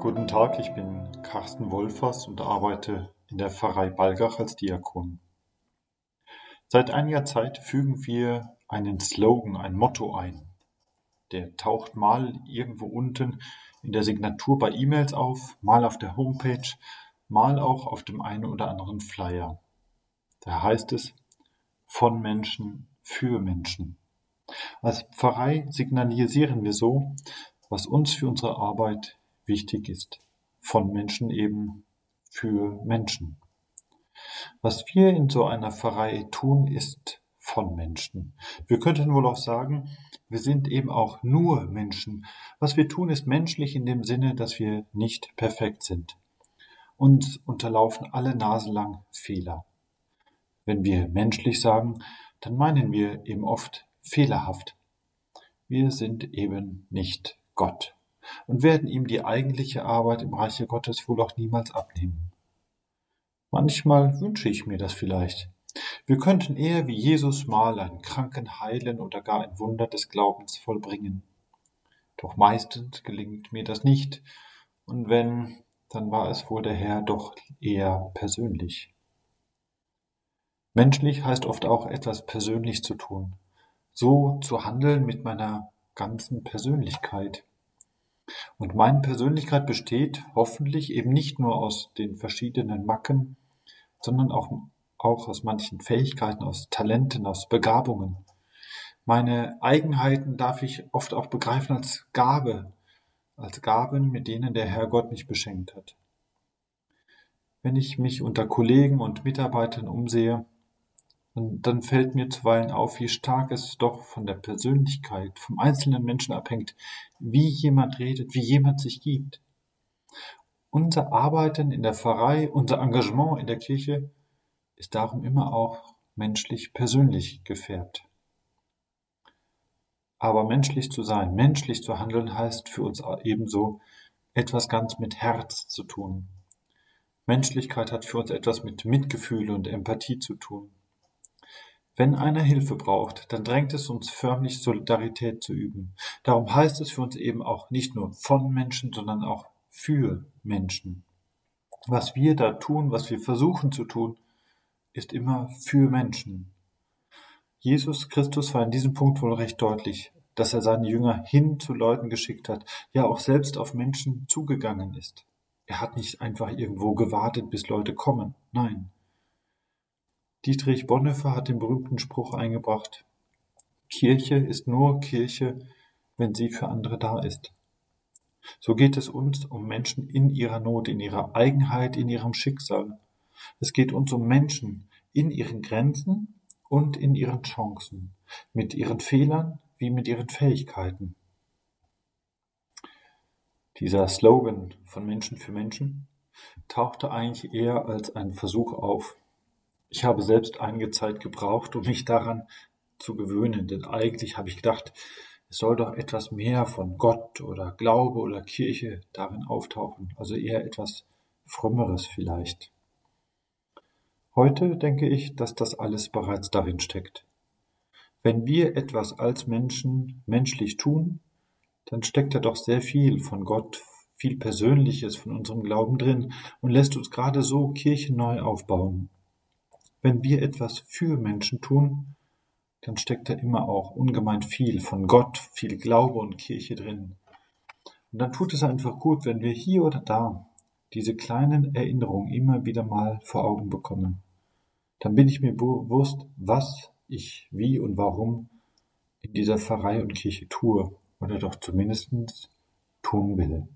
Guten Tag, ich bin Carsten Wolfers und arbeite in der Pfarrei Balgach als Diakon. Seit einiger Zeit fügen wir einen Slogan, ein Motto ein. Der taucht mal irgendwo unten in der Signatur bei E-Mails auf, mal auf der Homepage, mal auch auf dem einen oder anderen Flyer. Da heißt es von Menschen für Menschen. Als Pfarrei signalisieren wir so, was uns für unsere Arbeit wichtig ist. Von Menschen eben für Menschen. Was wir in so einer Pfarrei tun, ist von Menschen. Wir könnten wohl auch sagen, wir sind eben auch nur Menschen. Was wir tun, ist menschlich in dem Sinne, dass wir nicht perfekt sind. Uns unterlaufen alle Nase lang Fehler. Wenn wir menschlich sagen, dann meinen wir eben oft fehlerhaft. Wir sind eben nicht Gott und werden ihm die eigentliche Arbeit im Reiche Gottes wohl auch niemals abnehmen. Manchmal wünsche ich mir das vielleicht. Wir könnten eher wie Jesus mal einen Kranken heilen oder gar ein Wunder des Glaubens vollbringen. Doch meistens gelingt mir das nicht, und wenn, dann war es wohl der Herr doch eher persönlich. Menschlich heißt oft auch etwas persönlich zu tun, so zu handeln mit meiner ganzen Persönlichkeit. Und meine Persönlichkeit besteht hoffentlich eben nicht nur aus den verschiedenen Macken, sondern auch, auch aus manchen Fähigkeiten, aus Talenten, aus Begabungen. Meine Eigenheiten darf ich oft auch begreifen als Gabe, als Gaben, mit denen der Herr Gott mich beschenkt hat. Wenn ich mich unter Kollegen und Mitarbeitern umsehe, und dann fällt mir zuweilen auf, wie stark es doch von der Persönlichkeit, vom einzelnen Menschen abhängt, wie jemand redet, wie jemand sich gibt. Unser Arbeiten in der Pfarrei, unser Engagement in der Kirche ist darum immer auch menschlich persönlich gefärbt. Aber menschlich zu sein, menschlich zu handeln, heißt für uns ebenso etwas ganz mit Herz zu tun. Menschlichkeit hat für uns etwas mit Mitgefühl und Empathie zu tun. Wenn einer Hilfe braucht, dann drängt es uns förmlich, Solidarität zu üben. Darum heißt es für uns eben auch nicht nur von Menschen, sondern auch für Menschen. Was wir da tun, was wir versuchen zu tun, ist immer für Menschen. Jesus Christus war in diesem Punkt wohl recht deutlich, dass er seine Jünger hin zu Leuten geschickt hat, ja auch selbst auf Menschen zugegangen ist. Er hat nicht einfach irgendwo gewartet, bis Leute kommen. Nein, Dietrich Bonhoeffer hat den berühmten Spruch eingebracht: Kirche ist nur Kirche, wenn sie für andere da ist. So geht es uns um Menschen in ihrer Not, in ihrer Eigenheit, in ihrem Schicksal. Es geht uns um Menschen in ihren Grenzen und in ihren Chancen, mit ihren Fehlern wie mit ihren Fähigkeiten. Dieser Slogan von Menschen für Menschen tauchte eigentlich eher als ein Versuch auf, ich habe selbst einige Zeit gebraucht, um mich daran zu gewöhnen, denn eigentlich habe ich gedacht, es soll doch etwas mehr von Gott oder Glaube oder Kirche darin auftauchen, also eher etwas Frommeres vielleicht. Heute denke ich, dass das alles bereits darin steckt. Wenn wir etwas als Menschen menschlich tun, dann steckt da doch sehr viel von Gott, viel Persönliches von unserem Glauben drin und lässt uns gerade so Kirchen neu aufbauen. Wenn wir etwas für Menschen tun, dann steckt da immer auch ungemein viel von Gott, viel Glaube und Kirche drin. Und dann tut es einfach gut, wenn wir hier oder da diese kleinen Erinnerungen immer wieder mal vor Augen bekommen. Dann bin ich mir bewusst, was ich wie und warum in dieser Pfarrei und Kirche tue oder doch zumindest tun will.